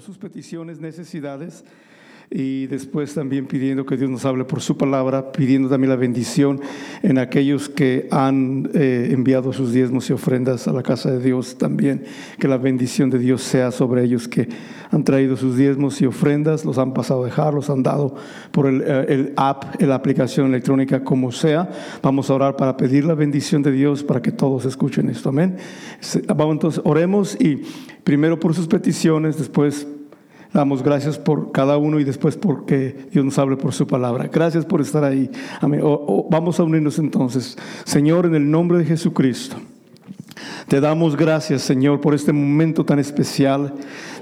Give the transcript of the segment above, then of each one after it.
sus peticiones, necesidades y después también pidiendo que Dios nos hable por su palabra, pidiendo también la bendición en aquellos que han eh, enviado sus diezmos y ofrendas a la casa de Dios también, que la bendición de Dios sea sobre ellos que han traído sus diezmos y ofrendas, los han pasado a dejar, los han dado por el, eh, el app, la aplicación electrónica, como sea. Vamos a orar para pedir la bendición de Dios para que todos escuchen esto, amén. Vamos entonces, oremos y primero por sus peticiones, después Damos gracias por cada uno y después porque Dios nos hable por su palabra. Gracias por estar ahí. Amén. vamos a unirnos entonces. Señor, en el nombre de Jesucristo. Te damos gracias, Señor, por este momento tan especial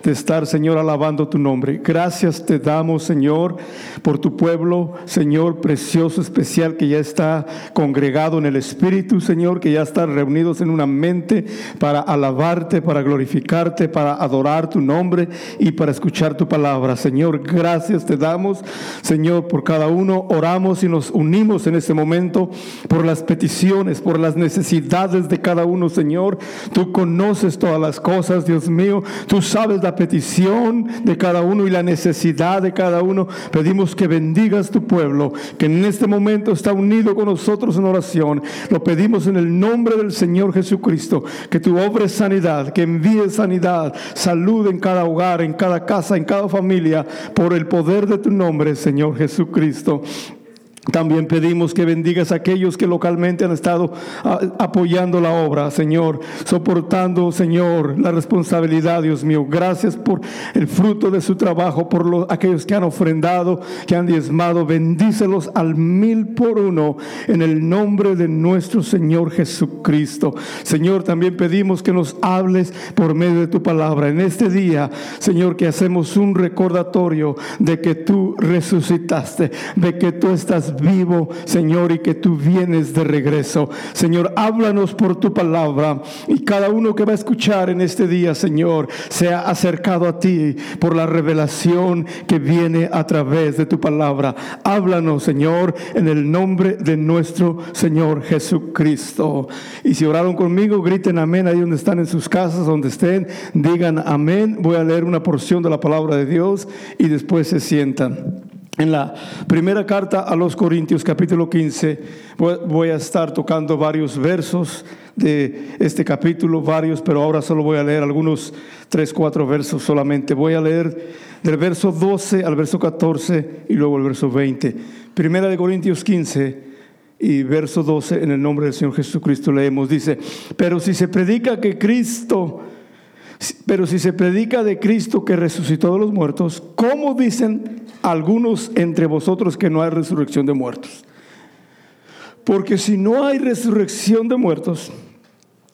de estar, Señor, alabando tu nombre. Gracias te damos, Señor, por tu pueblo, Señor, precioso, especial, que ya está congregado en el Espíritu, Señor, que ya están reunidos en una mente para alabarte, para glorificarte, para adorar tu nombre y para escuchar tu palabra. Señor, gracias te damos, Señor, por cada uno. Oramos y nos unimos en este momento por las peticiones, por las necesidades de cada uno, Señor. Tú conoces todas las cosas, Dios mío. Tú sabes la petición de cada uno y la necesidad de cada uno. Pedimos que bendigas tu pueblo, que en este momento está unido con nosotros en oración. Lo pedimos en el nombre del Señor Jesucristo, que tu obra es sanidad, que envíe sanidad, salud en cada hogar, en cada casa, en cada familia, por el poder de tu nombre, Señor Jesucristo. También pedimos que bendigas a aquellos que localmente han estado ah, apoyando la obra, Señor, soportando, Señor, la responsabilidad, Dios mío. Gracias por el fruto de su trabajo, por los, aquellos que han ofrendado, que han diezmado. Bendícelos al mil por uno en el nombre de nuestro Señor Jesucristo. Señor, también pedimos que nos hables por medio de tu palabra. En este día, Señor, que hacemos un recordatorio de que tú resucitaste, de que tú estás vivo, Señor, y que tú vienes de regreso. Señor, háblanos por tu palabra y cada uno que va a escuchar en este día, Señor, sea acercado a ti por la revelación que viene a través de tu palabra. Háblanos, Señor, en el nombre de nuestro Señor Jesucristo. Y si oraron conmigo, griten amén ahí donde están en sus casas, donde estén, digan amén. Voy a leer una porción de la palabra de Dios y después se sientan. En la primera carta a los Corintios, capítulo 15, voy a estar tocando varios versos de este capítulo, varios, pero ahora solo voy a leer algunos tres, cuatro versos solamente. Voy a leer del verso 12 al verso 14 y luego el verso 20. Primera de Corintios 15 y verso 12, en el nombre del Señor Jesucristo leemos, dice, pero si se predica que Cristo pero si se predica de Cristo que resucitó de los muertos, ¿cómo dicen algunos entre vosotros que no hay resurrección de muertos? Porque si no hay resurrección de muertos,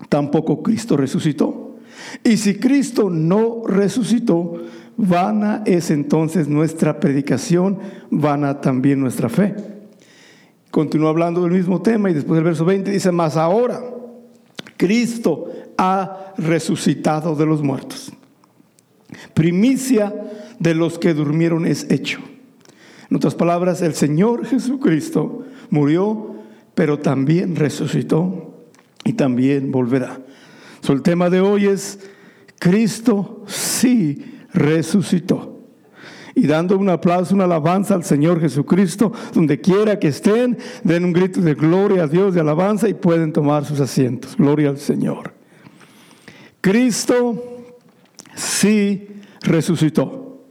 tampoco Cristo resucitó. Y si Cristo no resucitó, vana es entonces nuestra predicación, vana también nuestra fe. Continúa hablando del mismo tema y después del verso 20 dice, más ahora Cristo ha resucitado de los muertos. Primicia de los que durmieron es hecho. En otras palabras, el Señor Jesucristo murió, pero también resucitó y también volverá. el tema de hoy es, Cristo sí resucitó. Y dando un aplauso, una alabanza al Señor Jesucristo, donde quiera que estén, den un grito de gloria a Dios, de alabanza y pueden tomar sus asientos. Gloria al Señor. Cristo sí resucitó.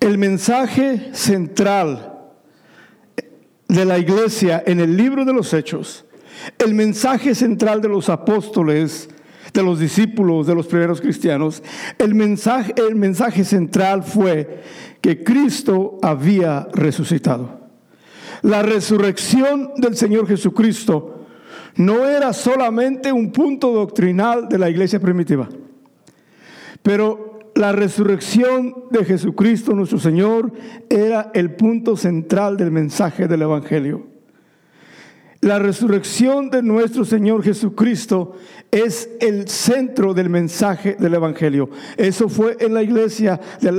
El mensaje central de la iglesia en el libro de los Hechos, el mensaje central de los apóstoles, de los discípulos, de los primeros cristianos, el mensaje, el mensaje central fue que Cristo había resucitado. La resurrección del Señor Jesucristo no era solamente un punto doctrinal de la iglesia primitiva, pero la resurrección de Jesucristo nuestro Señor era el punto central del mensaje del Evangelio. La resurrección de nuestro Señor Jesucristo es el centro del mensaje del Evangelio. Eso fue en la iglesia, de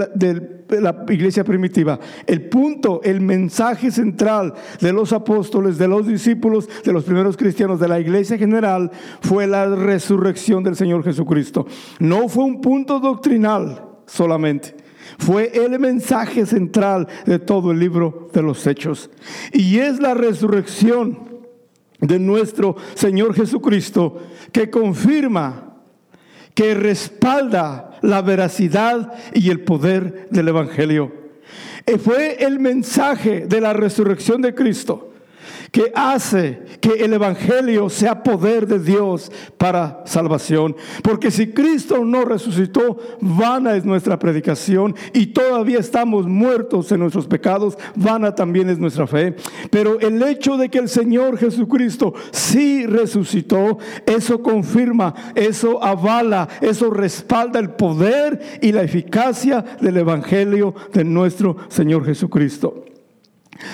la, iglesia primitiva. El punto, el mensaje central de los apóstoles, de los discípulos, de los primeros cristianos, de la iglesia general, fue la resurrección del Señor Jesucristo. No fue un punto doctrinal solamente. Fue el mensaje central de todo el libro de los Hechos. Y es la resurrección de nuestro Señor Jesucristo que confirma, que respalda la veracidad y el poder del Evangelio. Eh, fue el mensaje de la resurrección de Cristo que hace que el Evangelio sea poder de Dios para salvación. Porque si Cristo no resucitó, vana es nuestra predicación y todavía estamos muertos en nuestros pecados, vana también es nuestra fe. Pero el hecho de que el Señor Jesucristo sí resucitó, eso confirma, eso avala, eso respalda el poder y la eficacia del Evangelio de nuestro Señor Jesucristo.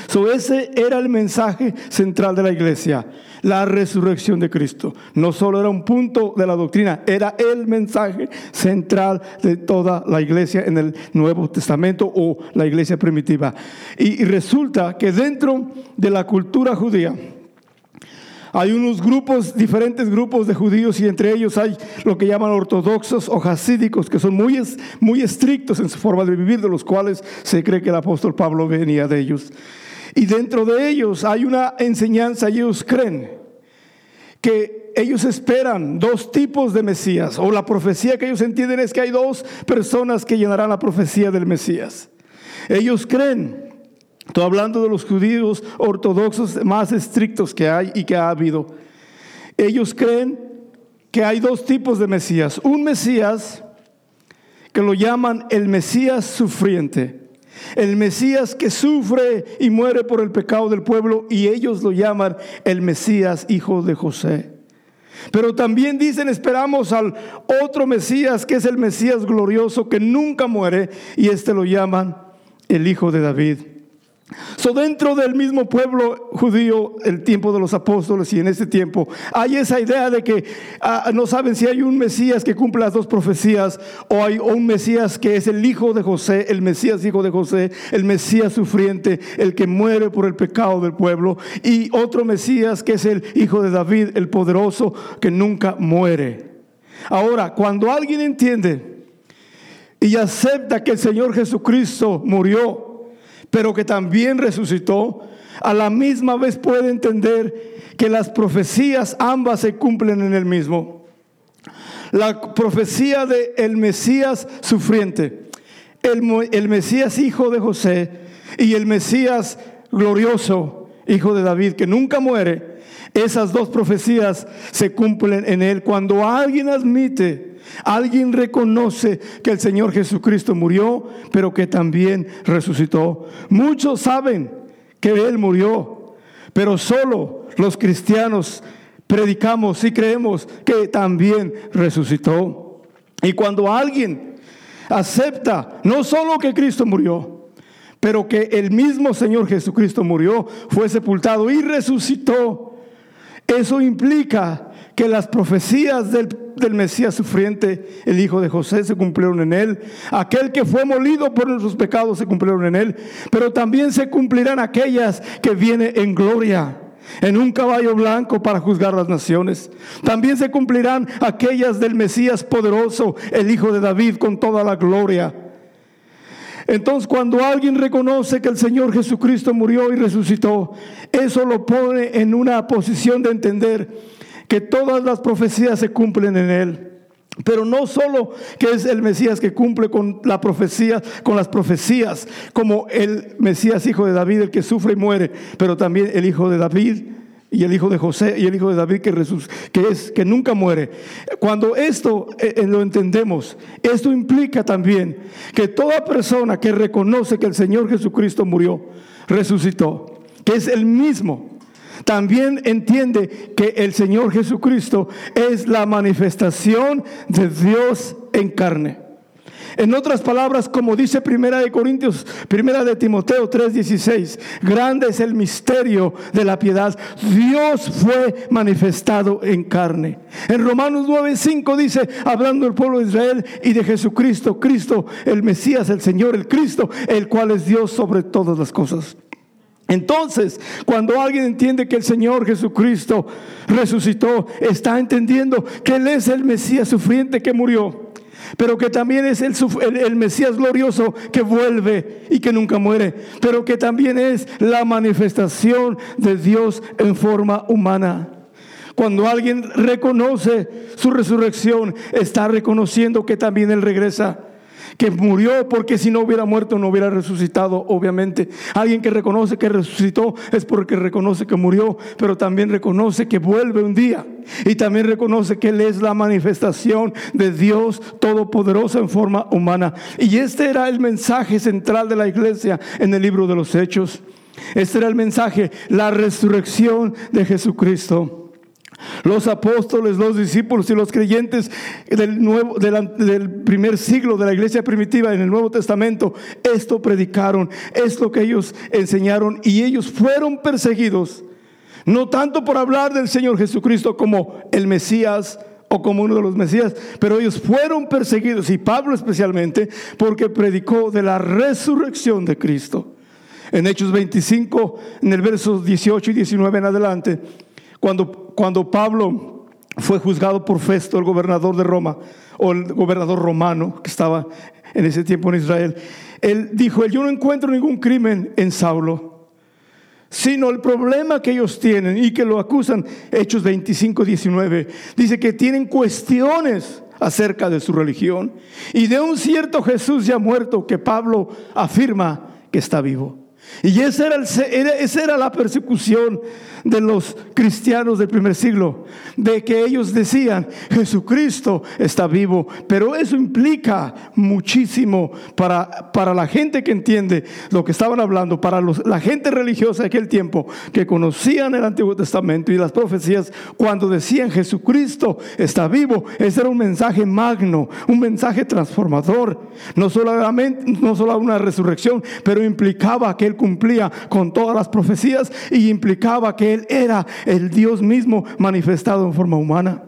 So, ese era el mensaje central de la iglesia, la resurrección de Cristo. No solo era un punto de la doctrina, era el mensaje central de toda la iglesia en el Nuevo Testamento o la iglesia primitiva. Y, y resulta que dentro de la cultura judía, hay unos grupos, diferentes grupos de judíos y entre ellos hay lo que llaman ortodoxos o hasídicos, que son muy, muy estrictos en su forma de vivir, de los cuales se cree que el apóstol Pablo venía de ellos. Y dentro de ellos hay una enseñanza, ellos creen que ellos esperan dos tipos de Mesías, o la profecía que ellos entienden es que hay dos personas que llenarán la profecía del Mesías. Ellos creen Estoy hablando de los judíos ortodoxos más estrictos que hay y que ha habido. Ellos creen que hay dos tipos de Mesías. Un Mesías que lo llaman el Mesías sufriente. El Mesías que sufre y muere por el pecado del pueblo y ellos lo llaman el Mesías hijo de José. Pero también dicen, esperamos al otro Mesías que es el Mesías glorioso que nunca muere y este lo llaman el hijo de David. So, dentro del mismo pueblo judío, el tiempo de los apóstoles y en este tiempo, hay esa idea de que ah, no saben si hay un Mesías que cumple las dos profecías o hay un Mesías que es el hijo de José, el Mesías hijo de José, el Mesías sufriente, el que muere por el pecado del pueblo, y otro Mesías que es el hijo de David, el poderoso, que nunca muere. Ahora, cuando alguien entiende y acepta que el Señor Jesucristo murió, pero que también resucitó, a la misma vez puede entender que las profecías ambas se cumplen en el mismo. La profecía de el Mesías sufriente, el, el Mesías hijo de José y el Mesías glorioso, hijo de David, que nunca muere, esas dos profecías se cumplen en él. Cuando alguien admite Alguien reconoce que el Señor Jesucristo murió, pero que también resucitó. Muchos saben que Él murió, pero solo los cristianos predicamos y creemos que también resucitó. Y cuando alguien acepta no solo que Cristo murió, pero que el mismo Señor Jesucristo murió, fue sepultado y resucitó, eso implica que las profecías del, Mesías sufriente, el hijo de José, se cumplieron en él. Aquel que fue molido por nuestros pecados se cumplieron en él. Pero también se cumplirán aquellas que viene en gloria en un caballo blanco para juzgar las naciones. También se cumplirán aquellas del Mesías poderoso, el Hijo de David, con toda la gloria. Entonces, cuando alguien reconoce que el Señor Jesucristo murió y resucitó, eso lo pone en una posición de entender que todas las profecías se cumplen en él. Pero no solo que es el Mesías que cumple con con las profecías, como el Mesías hijo de David, el que sufre y muere, pero también el hijo de David y el hijo de José y el hijo de David que, que es que nunca muere. Cuando esto eh, eh, lo entendemos, esto implica también que toda persona que reconoce que el Señor Jesucristo murió, resucitó, que es el mismo también entiende que el Señor Jesucristo es la manifestación de Dios en carne. En otras palabras, como dice Primera de Corintios, Primera de Timoteo 3:16, grande es el misterio de la piedad. Dios fue manifestado en carne. En Romanos 9:5 dice, hablando del pueblo de Israel y de Jesucristo, Cristo, el Mesías, el Señor, el Cristo, el cual es Dios sobre todas las cosas. Entonces, cuando alguien entiende que el Señor Jesucristo resucitó, está entendiendo que Él es el Mesías sufriente que murió. Pero que también es el, Mesías glorioso que vuelve y que nunca muere, pero que también es la manifestación de Dios en forma humana. Cuando alguien reconoce su resurrección, está reconociendo que también Él regresa que murió porque si no hubiera muerto no hubiera resucitado, obviamente. Alguien que reconoce que resucitó es porque reconoce que murió, pero también reconoce que vuelve un día. Y también reconoce que Él es la manifestación de Dios Todopoderoso en forma humana. Y este era el mensaje central de la iglesia en el libro de los Hechos. Este era el mensaje, la resurrección de Jesucristo. Los apóstoles, los discípulos y los creyentes del, nuevo, del, primer siglo de la iglesia primitiva en el Nuevo Testamento, esto predicaron, esto que ellos enseñaron y ellos fueron perseguidos, no tanto por hablar del Señor Jesucristo como el Mesías o como uno de los Mesías, pero ellos fueron perseguidos y Pablo especialmente porque predicó de la resurrección de Cristo. En Hechos 25, en el versos 18 y 19 en adelante, cuando cuando Pablo fue juzgado por Festo, el gobernador de Roma, o el gobernador romano que estaba en ese tiempo en Israel, él dijo, yo no encuentro ningún crimen en Saulo, sino el problema que ellos tienen y que lo acusan, Hechos 25, 19, dice que tienen cuestiones acerca de su religión y de un cierto Jesús ya muerto que Pablo afirma que está vivo. Y esa era, esa era la persecución de los cristianos del primer siglo, de que ellos decían, Jesucristo está vivo, pero eso implica muchísimo para, para la gente que entiende lo que estaban hablando, para la gente religiosa de aquel tiempo, que conocían el Antiguo Testamento y las profecías, cuando decían Jesucristo está vivo, ese era un mensaje magno, un mensaje transformador, no solamente, no solo una resurrección, pero implicaba que Cumplía con todas las profecías y implicaba que él era el Dios mismo manifestado en forma humana.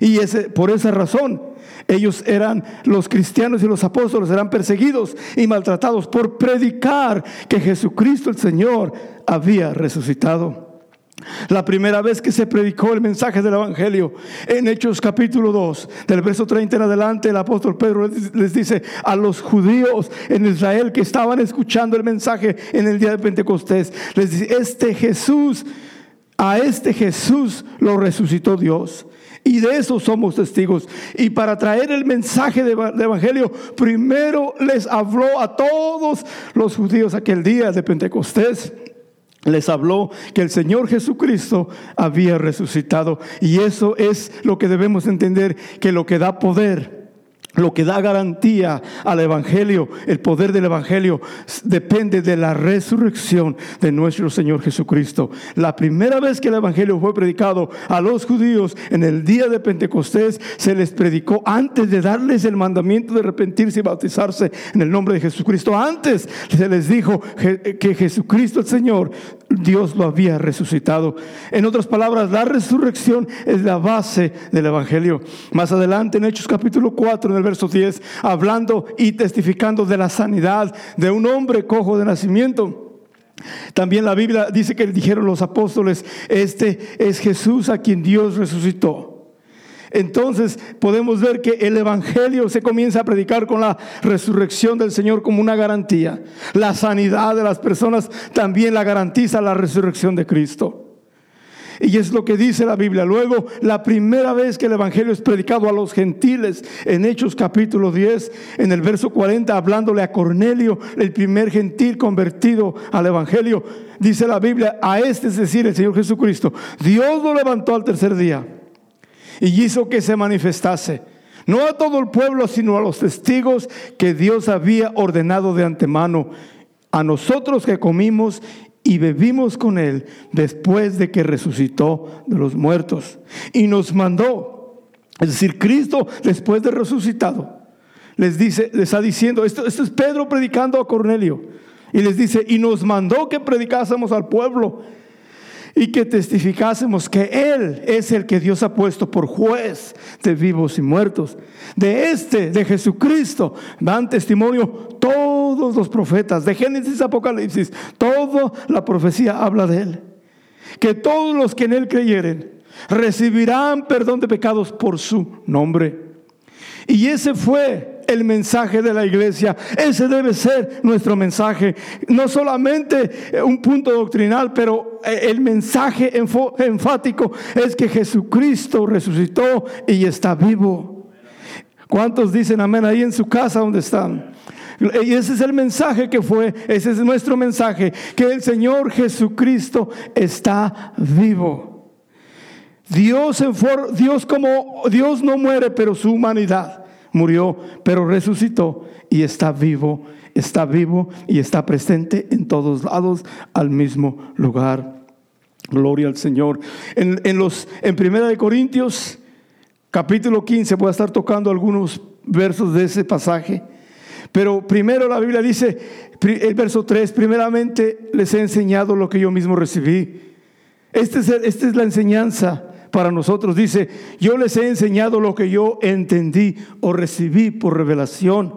Y ese, por esa razón, ellos eran, los cristianos y los apóstoles eran perseguidos y maltratados por predicar que Jesucristo el Señor había resucitado. La primera vez que se predicó el mensaje del Evangelio en Hechos capítulo 2, del verso 30 en adelante, el apóstol Pedro les dice a los judíos en Israel que estaban escuchando el mensaje en el día de Pentecostés, les dice, este Jesús a este Jesús lo resucitó Dios. Y de eso somos testigos. Y para traer el mensaje del Evangelio, primero les habló a todos los judíos aquel día de Pentecostés. Les habló que el Señor Jesucristo había resucitado. Y eso es lo que debemos entender, que lo que da poder lo que da garantía al Evangelio, el poder del Evangelio, depende de la resurrección de nuestro Señor Jesucristo. La primera vez que el Evangelio fue predicado a los judíos en el día de Pentecostés, se les predicó antes de darles el mandamiento de arrepentirse y bautizarse en el nombre de Jesucristo. Antes se les dijo que Jesucristo el Señor, Dios lo había resucitado. En otras palabras, la resurrección es la base del Evangelio. Más adelante en Hechos capítulo 4, en el verso 10, hablando y testificando de la sanidad de un hombre cojo de nacimiento. También la Biblia dice que dijeron los apóstoles, este es Jesús a quien Dios resucitó. Entonces podemos ver que el Evangelio se comienza a predicar con la resurrección del Señor como una garantía. La sanidad de las personas también la garantiza la resurrección de Cristo. Y es lo que dice la Biblia. Luego, la primera vez que el Evangelio es predicado a los gentiles, en Hechos capítulo 10, en el verso 40, hablándole a Cornelio, el primer gentil convertido al Evangelio, dice la Biblia, a este es decir, el Señor Jesucristo, Dios lo levantó al tercer día y hizo que se manifestase. No a todo el pueblo, sino a los testigos que Dios había ordenado de antemano, a nosotros que comimos y bebimos con Él después de que resucitó de los muertos. Y nos mandó, es decir, Cristo después de resucitado, les dice, les está diciendo, esto, esto es Pedro predicando a Cornelio, y les dice, y nos mandó que predicásemos al pueblo y que testificásemos que Él es el que Dios ha puesto por juez de vivos y muertos. De este, de Jesucristo, dan testimonio todos los profetas, de Génesis a Apocalipsis, toda la profecía habla de Él. Que todos los que en Él creyeren recibirán perdón de pecados por su nombre. Y ese fue el mensaje de la iglesia. Ese debe ser nuestro mensaje. No solamente eh, un punto doctrinal, pero eh, el mensaje enfático es que Jesucristo resucitó y está vivo. ¿Cuántos dicen amén ahí en su casa donde están? Y ese es el mensaje que fue, ese es nuestro mensaje, que el Señor Jesucristo está vivo. Dios, en Dios como Dios no muere, pero su humanidad murió, pero resucitó y está vivo, está vivo y está presente en todos lados al mismo lugar. Gloria al Señor. En, en los, en Primera de Corintios, capítulo 15, voy a estar tocando algunos versos de ese pasaje. Pero primero la Biblia dice, el verso 3, primeramente les he enseñado lo que yo mismo recibí. Este es esta es la enseñanza para nosotros. Dice, yo les he enseñado lo que yo entendí o recibí por revelación.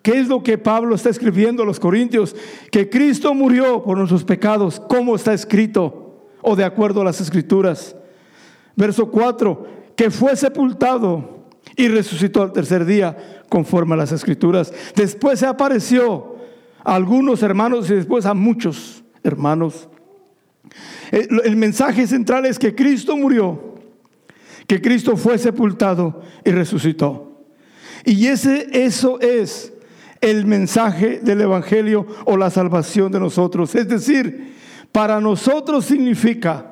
¿Qué es lo que Pablo está escribiendo a los Corintios? Que Cristo murió por nuestros pecados, como está escrito, o de acuerdo a las escrituras. Verso 4, que fue sepultado y resucitó al tercer día, conforme a las escrituras. Después se apareció a algunos hermanos y después a muchos hermanos. El mensaje central es que Cristo murió, que Cristo fue sepultado y resucitó. Y ese, eso es el mensaje del Evangelio o la salvación de nosotros. Es decir, para nosotros significa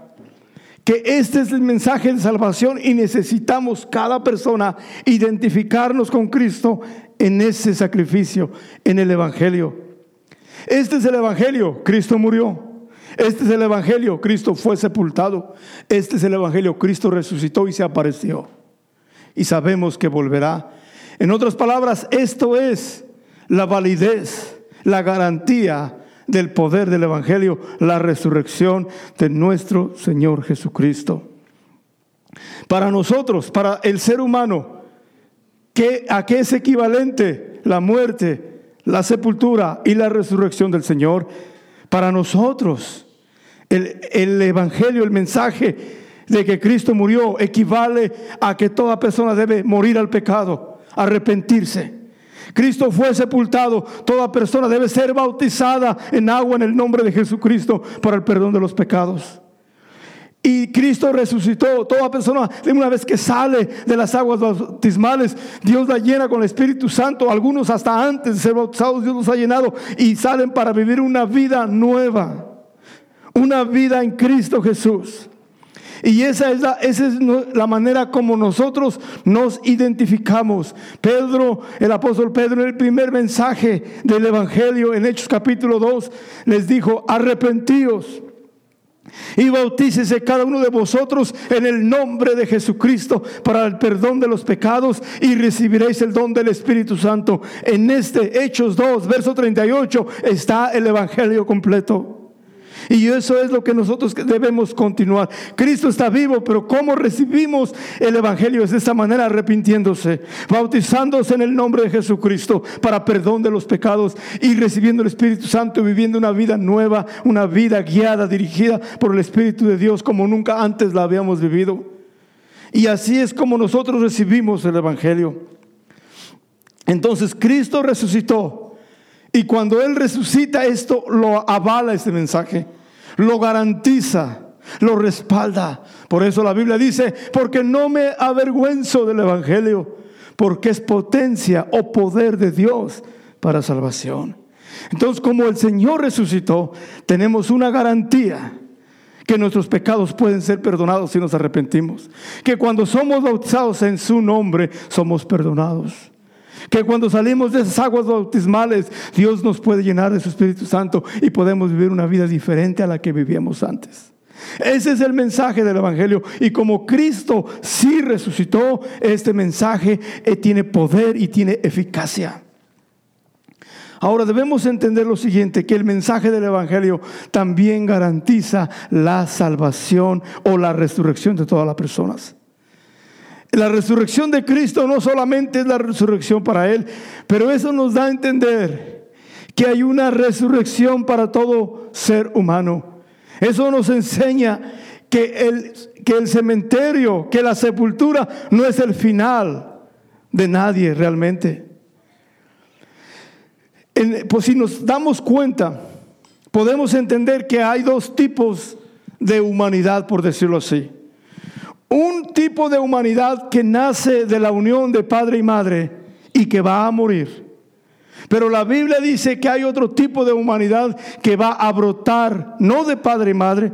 que este es el mensaje de salvación y necesitamos cada persona identificarnos con Cristo en ese sacrificio, en el Evangelio. Este es el Evangelio, Cristo murió. Este es el Evangelio, Cristo fue sepultado. Este es el Evangelio, Cristo resucitó y se apareció. Y sabemos que volverá. En otras palabras, esto es la validez, la garantía del poder del Evangelio, la resurrección de nuestro Señor Jesucristo. Para nosotros, para el ser humano, ¿a qué es equivalente la muerte, la sepultura y la resurrección del Señor? Para nosotros, el, Evangelio, el mensaje de que Cristo murió, equivale a que toda persona debe morir al pecado, arrepentirse. Cristo fue sepultado, toda persona debe ser bautizada en agua en el nombre de Jesucristo para el perdón de los pecados. Y Cristo resucitó. Toda persona, una vez que sale de las aguas bautismales, Dios la llena con el Espíritu Santo. Algunos hasta antes de ser bautizados, Dios los ha llenado y salen para vivir una vida nueva una vida en Cristo Jesús. Y esa es, la, esa es la manera como nosotros nos identificamos. Pedro, el apóstol Pedro, en el primer mensaje del Evangelio, en Hechos capítulo 2, les dijo, arrepentíos y bautícese cada uno de vosotros en el nombre de Jesucristo para el perdón de los pecados y recibiréis el don del Espíritu Santo. En este Hechos 2, verso 38, está el Evangelio completo. Y eso es lo que nosotros debemos continuar. Cristo está vivo, pero ¿cómo recibimos el Evangelio? Es de esta manera, arrepintiéndose, bautizándose en el nombre de Jesucristo para perdón de los pecados y recibiendo el Espíritu Santo, viviendo una vida nueva, una vida guiada, dirigida por el Espíritu de Dios como nunca antes la habíamos vivido. Y así es como nosotros recibimos el Evangelio. Entonces Cristo resucitó. Y cuando Él resucita, esto lo avala este mensaje lo garantiza, lo respalda. Por eso la Biblia dice, porque no me avergüenzo del Evangelio, porque es potencia o poder de Dios para salvación. Entonces, como el Señor resucitó, tenemos una garantía que nuestros pecados pueden ser perdonados si nos arrepentimos. Que cuando somos bautizados en su nombre, somos perdonados. Que cuando salimos de esas aguas bautismales, Dios nos puede llenar de su Espíritu Santo y podemos vivir una vida diferente a la que vivíamos antes. Ese es el mensaje del Evangelio. Y como Cristo sí resucitó, este mensaje eh, tiene poder y tiene eficacia. Ahora debemos entender lo siguiente, que el mensaje del Evangelio también garantiza la salvación o la resurrección de todas las personas. La resurrección de Cristo no solamente es la resurrección para Él, pero eso nos da a entender que hay una resurrección para todo ser humano. Eso nos enseña que el, que el cementerio, que la sepultura no es el final de nadie realmente. pues si nos damos cuenta, podemos entender que hay dos tipos de humanidad, por decirlo así. Un tipo de humanidad que nace de la unión de padre y madre y que va a morir. Pero la Biblia dice que hay otro tipo de humanidad que va a brotar, no de padre y madre,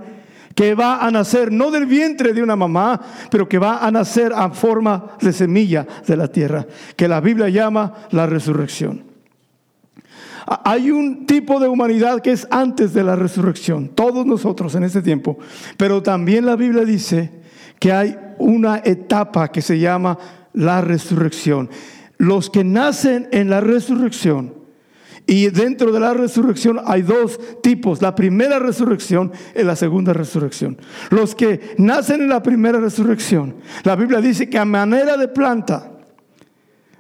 que va a nacer no del vientre de una mamá, pero que va a nacer a forma de semilla de la tierra, que la Biblia llama la resurrección. Hay un tipo de humanidad que es antes de la resurrección, todos nosotros en este tiempo, pero también la Biblia dice que hay una etapa que se llama la resurrección. Los que nacen en la resurrección, y dentro de la resurrección hay dos tipos, la primera resurrección y la segunda resurrección. Los que nacen en la primera resurrección, la Biblia dice que a manera de planta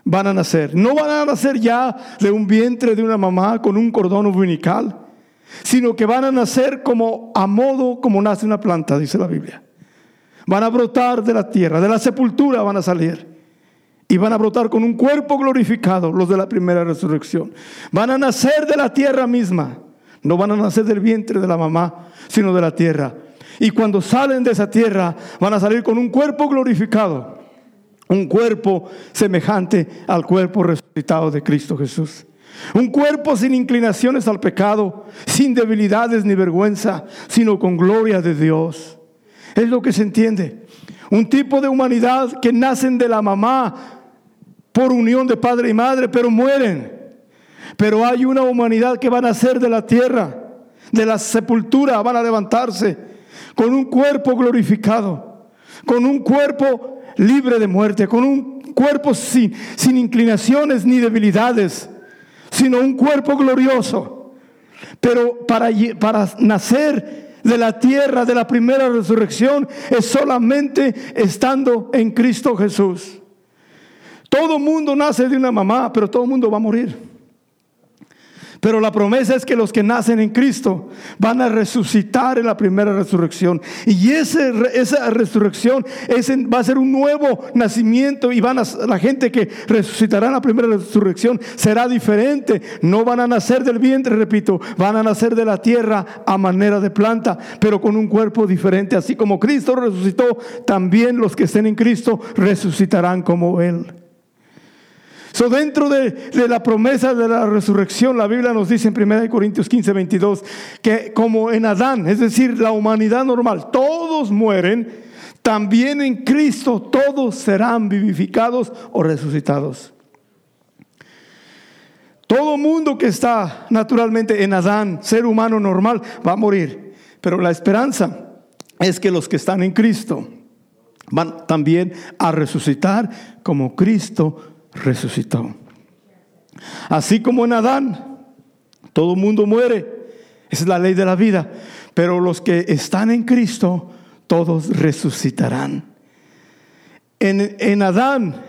van a nacer. No van a nacer ya de un vientre de una mamá con un cordón umbilical, sino que van a nacer como a modo como nace una planta, dice la Biblia. Van a brotar de la tierra, de la sepultura van a salir y van a brotar con un cuerpo glorificado, los de la primera resurrección. Van a nacer de la tierra misma. No van a nacer del vientre de la mamá, sino de la tierra. Y cuando salen de esa tierra, van a salir con un cuerpo glorificado. Un cuerpo semejante al cuerpo resucitado de Cristo Jesús. Un cuerpo sin inclinaciones al pecado, sin debilidades ni vergüenza, sino con gloria de Dios. Es lo que se entiende. Un tipo de humanidad que nacen de la mamá por unión de padre y madre, pero mueren. Pero hay una humanidad que va a nacer de la tierra, de la sepultura, van a levantarse con un cuerpo glorificado, con un cuerpo libre de muerte, con un cuerpo sin, sin inclinaciones ni debilidades, sino un cuerpo glorioso. Pero para, para nacer de la tierra, de la primera resurrección, es solamente estando en Cristo Jesús. Todo mundo nace de una mamá, pero todo mundo va a morir. Pero la promesa es que los que nacen en Cristo van a resucitar en la primera resurrección. Y esa resurrección va a ser un nuevo nacimiento y van a, la gente que resucitará en la primera resurrección será diferente. No van a nacer del vientre, repito, van a nacer de la tierra a manera de planta, pero con un cuerpo diferente. Así como Cristo resucitó, también los que estén en Cristo resucitarán como Él. So, dentro de, la promesa de la resurrección, la Biblia nos dice en 1 Corintios 15, 22, que como en Adán, es decir, la humanidad normal, todos mueren, también en Cristo todos serán vivificados o resucitados. Todo mundo que está naturalmente en Adán, ser humano normal, va a morir. Pero la esperanza es que los que están en Cristo van también a resucitar como Cristo resucitó. Así como en Adán, todo mundo muere. Es la ley de la vida. Pero los que están en Cristo, todos resucitarán. En, en Adán,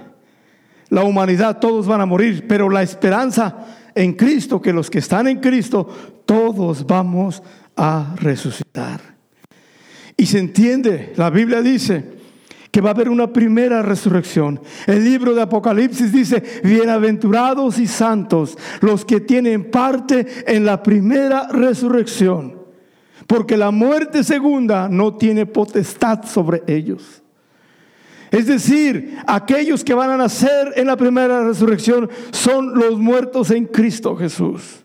la humanidad, todos van a morir. Pero la esperanza en Cristo, que los que están en Cristo, todos vamos a resucitar. Y se entiende, la Biblia dice, que va a haber una primera resurrección. El libro de Apocalipsis dice, bienaventurados y santos los que tienen parte en la primera resurrección, porque la muerte segunda no tiene potestad sobre ellos. Es decir, aquellos que van a nacer en la primera resurrección son los muertos en Cristo Jesús.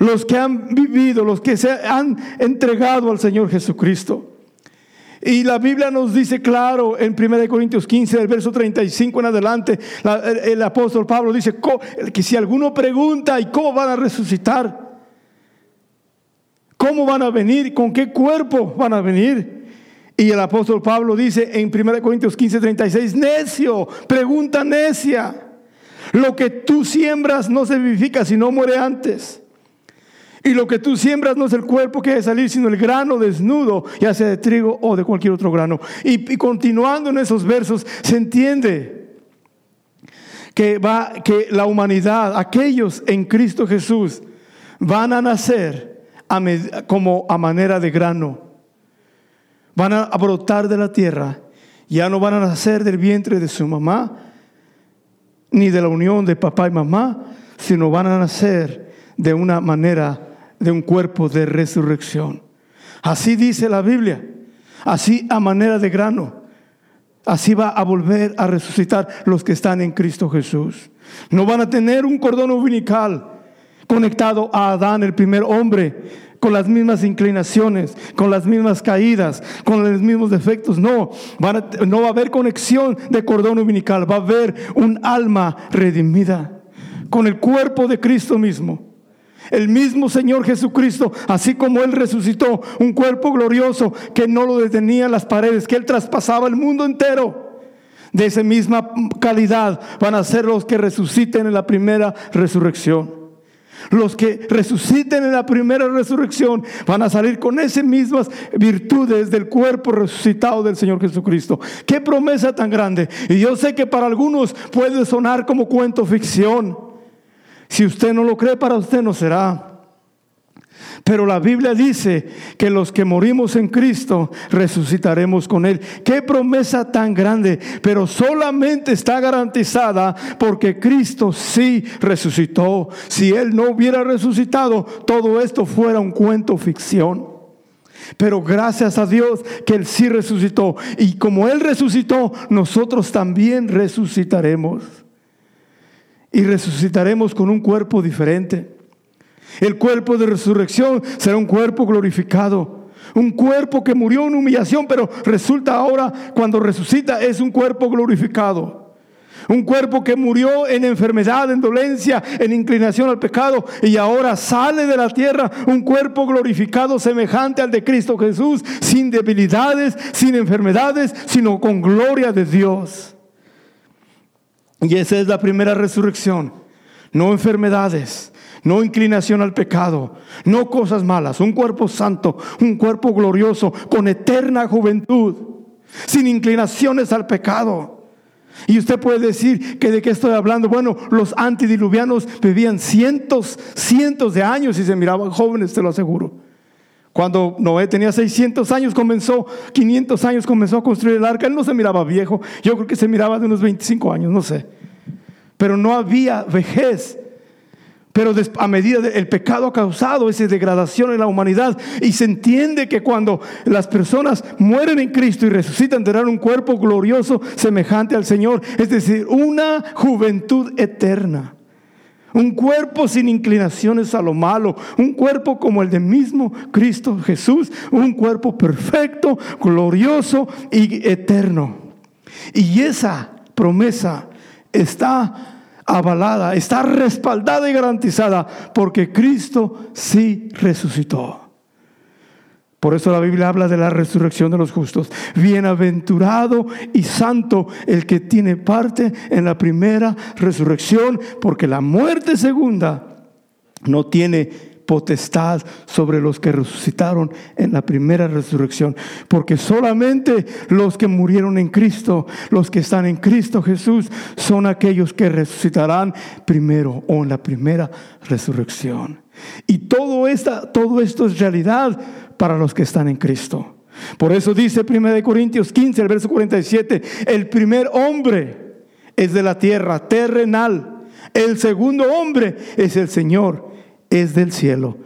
Los que han vivido, los que se han entregado al Señor Jesucristo. Y la Biblia nos dice claro en 1 Corintios 15, el verso 35 en adelante, el, apóstol Pablo dice que si alguno pregunta, ¿y cómo van a resucitar? ¿Cómo van a venir? ¿Con qué cuerpo van a venir? Y el apóstol Pablo dice en 1 Corintios 15, 36, necio, pregunta necia. Lo que tú siembras no se vivifica si no muere antes. Y lo que tú siembras no es el cuerpo que debe salir, sino el grano desnudo, ya sea de trigo o de cualquier otro grano. Y, continuando en esos versos, se entiende que, va, que la humanidad, aquellos en Cristo Jesús, van a nacer como a manera de grano. Van a brotar de la tierra. Ya no van a nacer del vientre de su mamá, ni de la unión de papá y mamá, sino van a nacer de una manera, de un cuerpo de resurrección. Así dice la Biblia, así a manera de grano. Así va a volver a resucitar los que están en Cristo Jesús. No van a tener un cordón umbilical conectado a Adán, el primer hombre, con las mismas inclinaciones, con las mismas caídas, con los mismos defectos. No, no va a haber conexión de cordón umbilical, va a haber un alma redimida con el cuerpo de Cristo mismo. El mismo Señor Jesucristo, así como Él resucitó un cuerpo glorioso que no lo detenían las paredes, que Él traspasaba el mundo entero. De esa misma calidad van a ser los que resuciten en la primera resurrección. Los que resuciten en la primera resurrección van a salir con esas mismas virtudes del cuerpo resucitado del Señor Jesucristo. Qué promesa tan grande. Y yo sé que para algunos puede sonar como cuento ficción. Si usted no lo cree, para usted no será. Pero la Biblia dice que los que morimos en Cristo resucitaremos con Él. Qué promesa tan grande, pero solamente está garantizada porque Cristo sí resucitó. Si Él no hubiera resucitado, todo esto fuera un cuento ficción. Pero gracias a Dios que Él sí resucitó. Y como Él resucitó, nosotros también resucitaremos. Y resucitaremos con un cuerpo diferente. El cuerpo de resurrección será un cuerpo glorificado. Un cuerpo que murió en humillación, pero resulta ahora cuando resucita es un cuerpo glorificado. Un cuerpo que murió en enfermedad, en dolencia, en inclinación al pecado y ahora sale de la tierra un cuerpo glorificado semejante al de Cristo Jesús, sin debilidades, sin enfermedades, sino con gloria de Dios. Y esa es la primera resurrección. No enfermedades, no inclinación al pecado, no cosas malas, un cuerpo santo, un cuerpo glorioso, con eterna juventud, sin inclinaciones al pecado. Y usted puede decir que de qué estoy hablando. Bueno, los antidiluvianos vivían cientos, cientos de años y se miraban jóvenes, te lo aseguro. Cuando Noé tenía 600 años, comenzó, 500 años comenzó a construir el arca. Él no se miraba viejo, yo creo que se miraba de unos 25 años, no sé. Pero no había vejez pero a medida del pecado ha causado esa degradación en la humanidad y se entiende que cuando las personas mueren en Cristo y resucitan tendrán un cuerpo glorioso semejante al Señor, es decir, una juventud eterna. Un cuerpo sin inclinaciones a lo malo, un cuerpo como el de mismo Cristo Jesús, un cuerpo perfecto, glorioso y eterno. Y esa promesa está avalada, está respaldada y garantizada porque Cristo sí resucitó. Por eso la Biblia habla de la resurrección de los justos. Bienaventurado y santo el que tiene parte en la primera resurrección, porque la muerte segunda no tiene potestad sobre los que resucitaron en la primera resurrección. Porque solamente los que murieron en Cristo, los que están en Cristo Jesús, son aquellos que resucitarán primero o en la primera resurrección. Y todo, esta, todo esto es realidad para los que están en Cristo. Por eso dice 1 Corintios 15, el verso 47, el primer hombre es de la tierra, terrenal. El segundo hombre es el Señor es del cielo.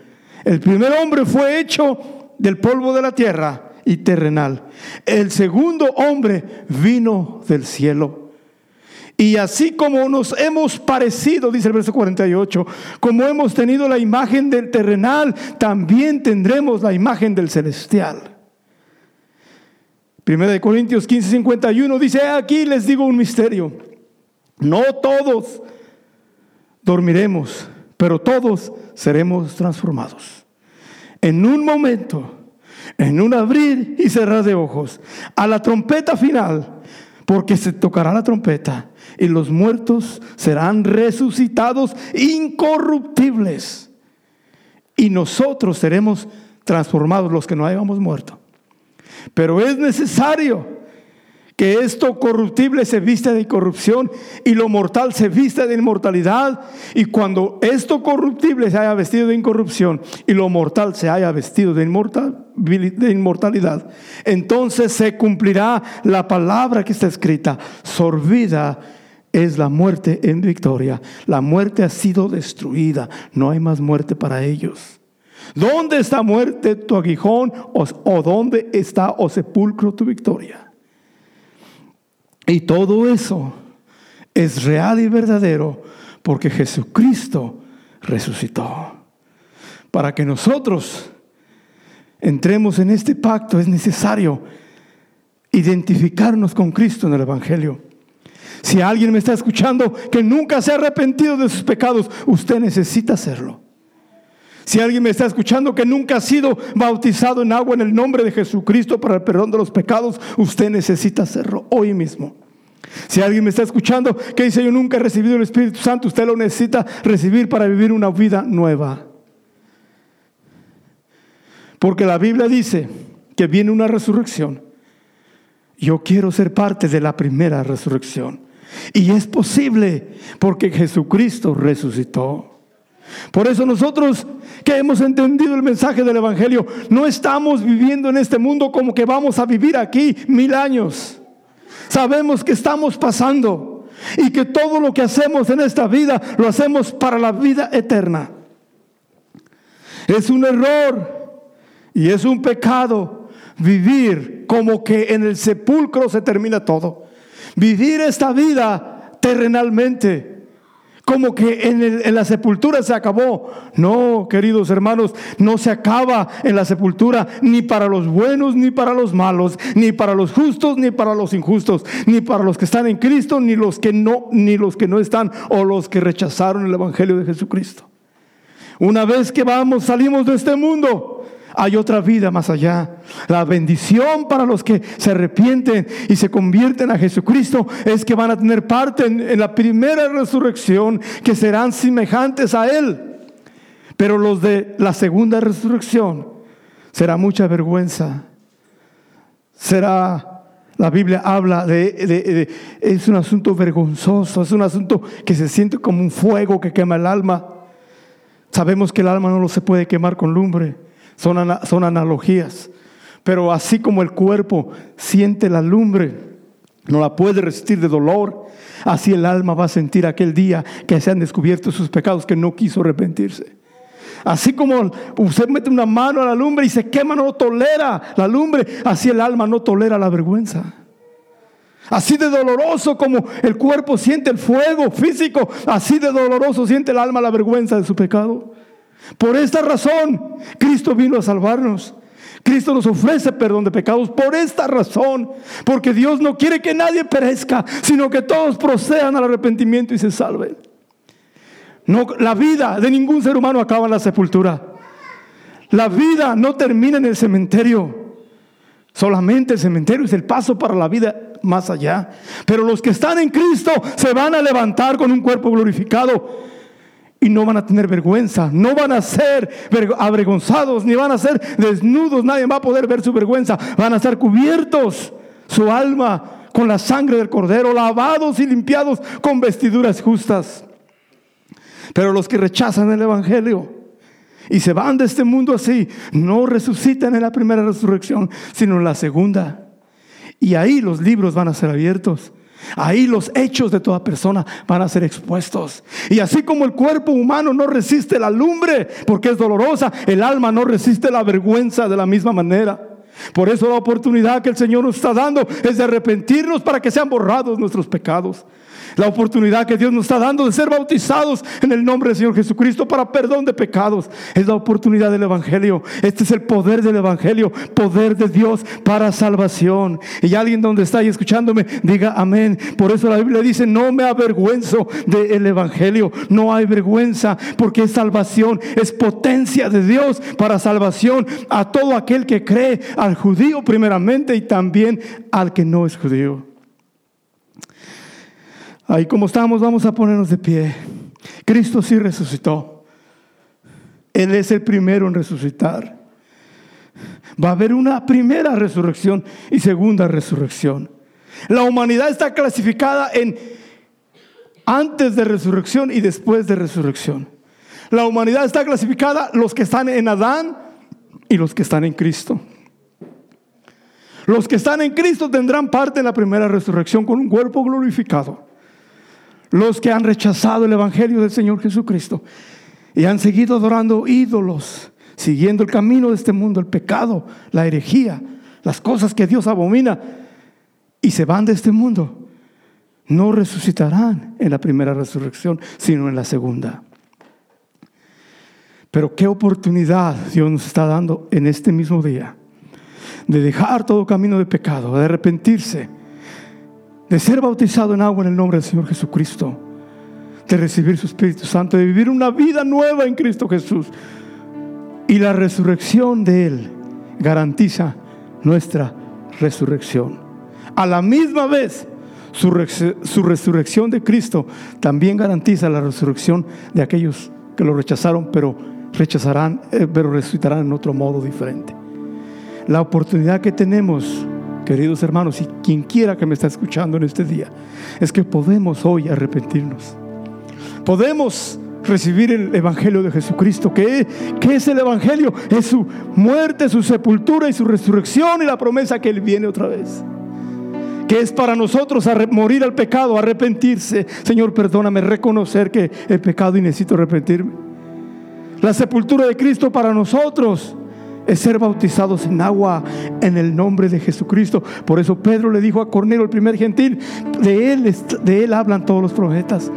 El primer hombre fue hecho del polvo de la tierra y terrenal. El segundo hombre vino del cielo. Y así como nos hemos parecido, dice el verso 48, como hemos tenido la imagen del terrenal, también tendremos la imagen del celestial. Primera de Corintios 15, 51 dice, aquí les digo un misterio. No todos dormiremos pero todos seremos transformados. En un momento, en un abrir y cerrar de ojos, a la trompeta final, porque se tocará la trompeta y los muertos serán resucitados incorruptibles. Y nosotros seremos transformados los que no hayamos muerto. Pero es necesario que esto corruptible se viste de corrupción y lo mortal se viste de inmortalidad. Y cuando esto corruptible se haya vestido de incorrupción y lo mortal se haya vestido de, inmortalidad, entonces se cumplirá la palabra que está escrita, sorbida es la muerte en victoria. La muerte ha sido destruida. No hay más muerte para ellos. ¿Dónde está muerte tu aguijón o, dónde está o sepulcro tu victoria? Y todo eso es real y verdadero porque Jesucristo resucitó. Para que nosotros entremos en este pacto es necesario identificarnos con Cristo en el Evangelio. Si alguien me está escuchando que nunca se ha arrepentido de sus pecados, usted necesita hacerlo. Si alguien me está escuchando que nunca ha sido bautizado en agua en el nombre de Jesucristo para el perdón de los pecados, usted necesita hacerlo hoy mismo. Si alguien me está escuchando que dice yo nunca he recibido el Espíritu Santo, usted lo necesita recibir para vivir una vida nueva. Porque la Biblia dice que viene una resurrección. Yo quiero ser parte de la primera resurrección. Y es posible porque Jesucristo resucitó. Por eso nosotros que hemos entendido el mensaje del Evangelio, no estamos viviendo en este mundo como que vamos a vivir aquí mil años. Sabemos que estamos pasando y que todo lo que hacemos en esta vida lo hacemos para la vida eterna. Es un error y es un pecado vivir como que en el sepulcro se termina todo vivir esta vida terrenalmente. Como que en, la sepultura se acabó. No, queridos hermanos, no se acaba en la sepultura ni para los buenos ni para los malos, ni para los justos ni para los injustos, ni para los que están en Cristo ni los que no ni los que no están o los que rechazaron el evangelio de Jesucristo. Una vez que vamos, salimos de este mundo, hay otra vida más allá. La bendición para los que se arrepienten y se convierten a Jesucristo es que van a tener parte en, la primera resurrección, que serán semejantes a Él. Pero los de la segunda resurrección será mucha vergüenza. Será la Biblia habla de, de, es un asunto vergonzoso, es un asunto que se siente como un fuego que quema el alma. Sabemos que el alma no lo se puede quemar con lumbre, son, analogías. Pero así como el cuerpo siente la lumbre, no la puede resistir de dolor, así el alma va a sentir aquel día que se han descubierto sus pecados, que no quiso arrepentirse. Así como usted mete una mano a la lumbre y se quema, no tolera la lumbre, así el alma no tolera la vergüenza. Así de doloroso como el cuerpo siente el fuego físico, así de doloroso siente el alma la vergüenza de su pecado. Por esta razón, Cristo vino a salvarnos. Cristo nos ofrece perdón de pecados por esta razón, porque Dios no quiere que nadie perezca, sino que todos procedan al arrepentimiento y se salven. No, la vida de ningún ser humano acaba en la sepultura. La vida no termina en el cementerio. Solamente el cementerio es el paso para la vida más allá. Pero los que están en Cristo se van a levantar con un cuerpo glorificado y no van a tener vergüenza, no van a ser avergonzados, ni van a ser desnudos, nadie va a poder ver su vergüenza, van a ser cubiertos su alma con la sangre del cordero, lavados y limpiados con vestiduras justas. Pero los que rechazan el Evangelio y se van de este mundo así, no resucitan en la primera resurrección, sino en la segunda. Y ahí los libros van a ser abiertos Ahí los hechos de toda persona van a ser expuestos. Y así como el cuerpo humano no resiste la lumbre porque es dolorosa, el alma no resiste la vergüenza de la misma manera. Por eso la oportunidad que el Señor nos está dando es de arrepentirnos para que sean borrados nuestros pecados la oportunidad que Dios nos está dando de ser bautizados en el nombre del Señor Jesucristo para perdón de pecados. Es la oportunidad del Evangelio. Este es el poder del Evangelio, poder de Dios para salvación. Y alguien donde está ahí escuchándome, diga amén. Por eso la Biblia dice, no me avergüenzo del Evangelio. No hay vergüenza porque es salvación, es potencia de Dios para salvación a todo aquel que cree, al judío primeramente y también al que no es judío. Ahí como estamos, vamos a ponernos de pie. Cristo sí resucitó. Él es el primero en resucitar. Va a haber una primera resurrección y segunda resurrección. La humanidad está clasificada en antes de resurrección y después de resurrección. La humanidad está clasificada los que están en Adán y los que están en Cristo. Los que están en Cristo tendrán parte en la primera resurrección con un cuerpo glorificado. Los que han rechazado el Evangelio del Señor Jesucristo y han seguido adorando ídolos, siguiendo el camino de este mundo, el pecado, la herejía, las cosas que Dios abomina, y se van de este mundo, no resucitarán en la primera resurrección, sino en la segunda. Pero qué oportunidad Dios nos está dando en este mismo día de dejar todo camino de pecado, de arrepentirse, de ser bautizado en agua en el nombre del Señor Jesucristo, de recibir su Espíritu Santo, de vivir una vida nueva en Cristo Jesús. Y la resurrección de Él garantiza nuestra resurrección. A la misma vez, su, resurrección de Cristo también garantiza la resurrección de aquellos que lo rechazaron, pero rechazarán, eh, pero resucitarán en otro modo diferente. La oportunidad que tenemos, queridos hermanos, y quien quiera que me está escuchando en este día, es que podemos hoy arrepentirnos. Podemos recibir el Evangelio de Jesucristo. ¿Qué, ¿Qué, es el Evangelio? Es su muerte, su sepultura y su resurrección y la promesa que Él viene otra vez. Que es para nosotros morir al pecado, arrepentirse. Señor, perdóname, reconocer que he pecado y necesito arrepentirme. La sepultura de Cristo para nosotros es ser bautizados en agua en el nombre de Jesucristo. Por eso Pedro le dijo a Cornelio, el primer gentil, de él, de él hablan todos los profetas.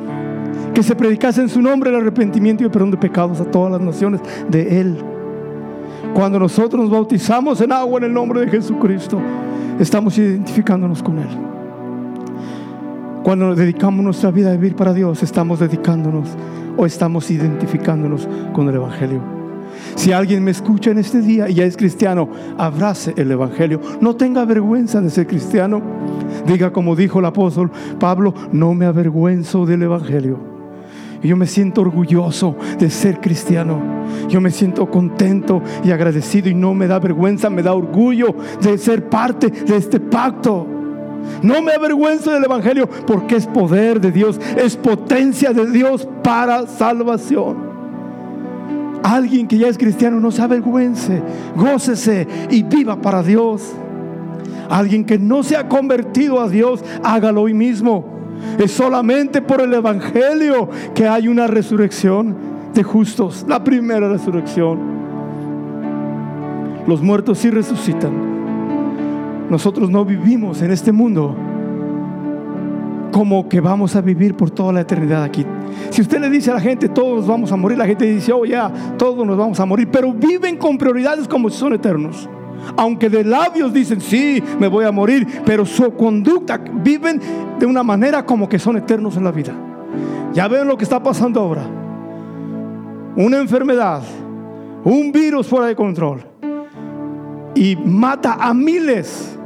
Que se predicase en su nombre el arrepentimiento y el perdón de pecados a todas las naciones de él. Cuando nosotros nos bautizamos en agua en el nombre de Jesucristo, estamos identificándonos con Él. Cuando dedicamos nuestra vida a vivir para Dios, estamos dedicándonos o estamos identificándonos con el Evangelio. Si alguien me escucha en este día y ya es cristiano, abrace el Evangelio. No tenga vergüenza de ser cristiano. Diga como dijo el apóstol Pablo, no me avergüenzo del Evangelio. yo me siento orgulloso de ser cristiano. Yo me siento contento y agradecido y no me da vergüenza, me da orgullo de ser parte de este pacto. No me avergüenzo del Evangelio porque es poder de Dios, es potencia de Dios para salvación. Alguien que ya es cristiano no se avergüence, gócese y viva para Dios. Alguien que no se ha convertido a Dios, hágalo hoy mismo. Es solamente por el Evangelio que hay una resurrección de justos, la primera resurrección. Los muertos sí resucitan. Nosotros no vivimos en este mundo como que vamos a vivir por toda la eternidad aquí. Si usted le dice a la gente, todos vamos a morir, la gente dice, oh ya, todos nos vamos a morir, pero viven con prioridades como si son eternos. Aunque de labios dicen, sí, me voy a morir, pero su conducta viven de una manera como que son eternos en la vida. Ya ven lo que está pasando ahora. Una enfermedad, un virus fuera de control y mata a miles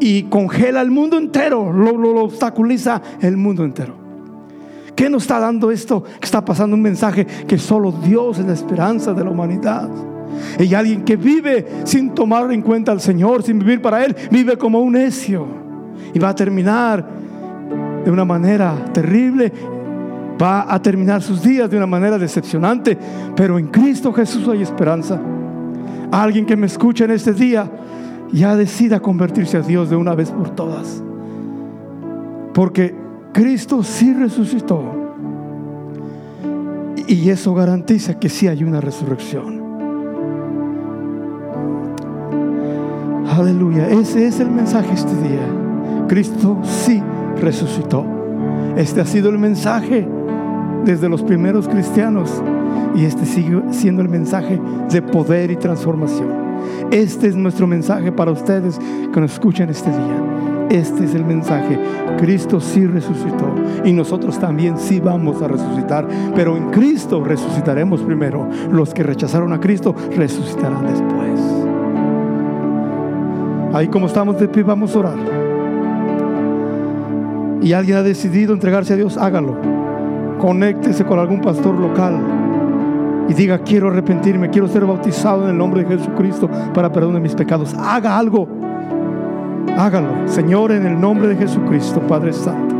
y congela el mundo entero, lo, obstaculiza el mundo entero. ¿Qué nos está dando esto? Que está pasando un mensaje que solo Dios es la esperanza de la humanidad. Y alguien que vive sin tomar en cuenta al Señor, sin vivir para Él, vive como un necio. Y va a terminar de una manera terrible. Va a terminar sus días de una manera decepcionante. Pero en Cristo Jesús hay esperanza. Alguien que me escucha en este día ya decida convertirse a Dios de una vez por todas. Porque Cristo sí resucitó. Y eso garantiza que sí hay una resurrección. Aleluya. Ese es el mensaje este día. Cristo sí resucitó. Este ha sido el mensaje desde los primeros cristianos. Y este sigue siendo el mensaje de poder y transformación. Este es nuestro mensaje para ustedes que nos escuchan este día. Este es el mensaje. Cristo sí resucitó y nosotros también sí vamos a resucitar, pero en Cristo resucitaremos primero. Los que rechazaron a Cristo resucitarán después. Ahí como estamos de pie vamos a orar. Y alguien ha decidido entregarse a Dios, hágalo. Conéctese con algún pastor local y diga, quiero arrepentirme, quiero ser bautizado en el nombre de Jesucristo para perdón de mis pecados. Haga algo. Hágalo, Señor, en el nombre de Jesucristo, Padre Santo.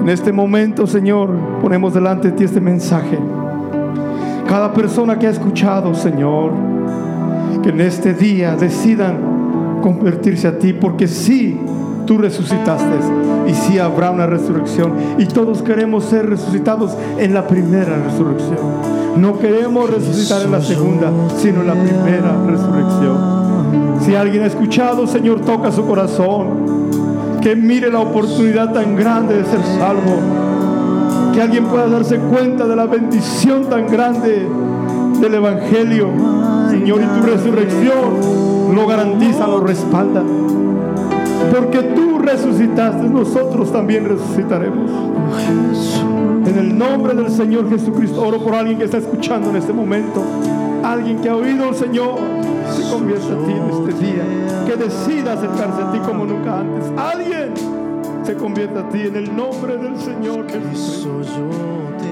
En este momento, Señor, ponemos delante de ti este mensaje. Cada persona que ha escuchado, Señor, que en este día decidan convertirse a ti, porque sí, tú resucitaste y sí habrá una resurrección. Y todos queremos ser resucitados en la primera resurrección. No queremos resucitar en la segunda, sino en la primera resurrección. Si alguien ha escuchado, Señor, toca su corazón. Que mire la oportunidad tan grande de ser salvo. Que alguien pueda darse cuenta de la bendición tan grande del Evangelio. Señor, y tu resurrección lo garantiza, lo respalda. Porque tú resucitaste, nosotros también resucitaremos. En el nombre del Señor Jesucristo, oro por alguien que está escuchando en este momento. Alguien que ha oído al Señor, se convierta a ti en este día. Que decida acercarse a ti como nunca antes. Alguien se convierta a ti en el nombre del Señor Jesucristo.